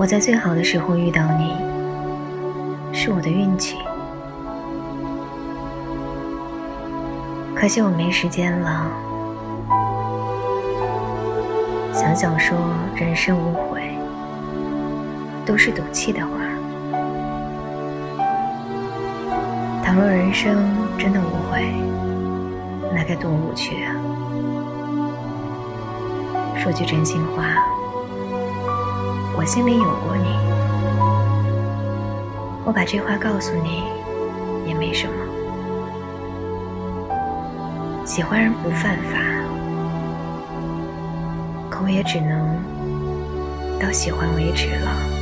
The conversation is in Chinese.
我在最好的时候遇到你，是我的运气。可惜我没时间了。想想说人生无悔，都是赌气的话。倘若人生真的无悔，那该多无趣啊！说句真心话，我心里有过你，我把这话告诉你也没什么。喜欢人不犯法，可我也只能到喜欢为止了。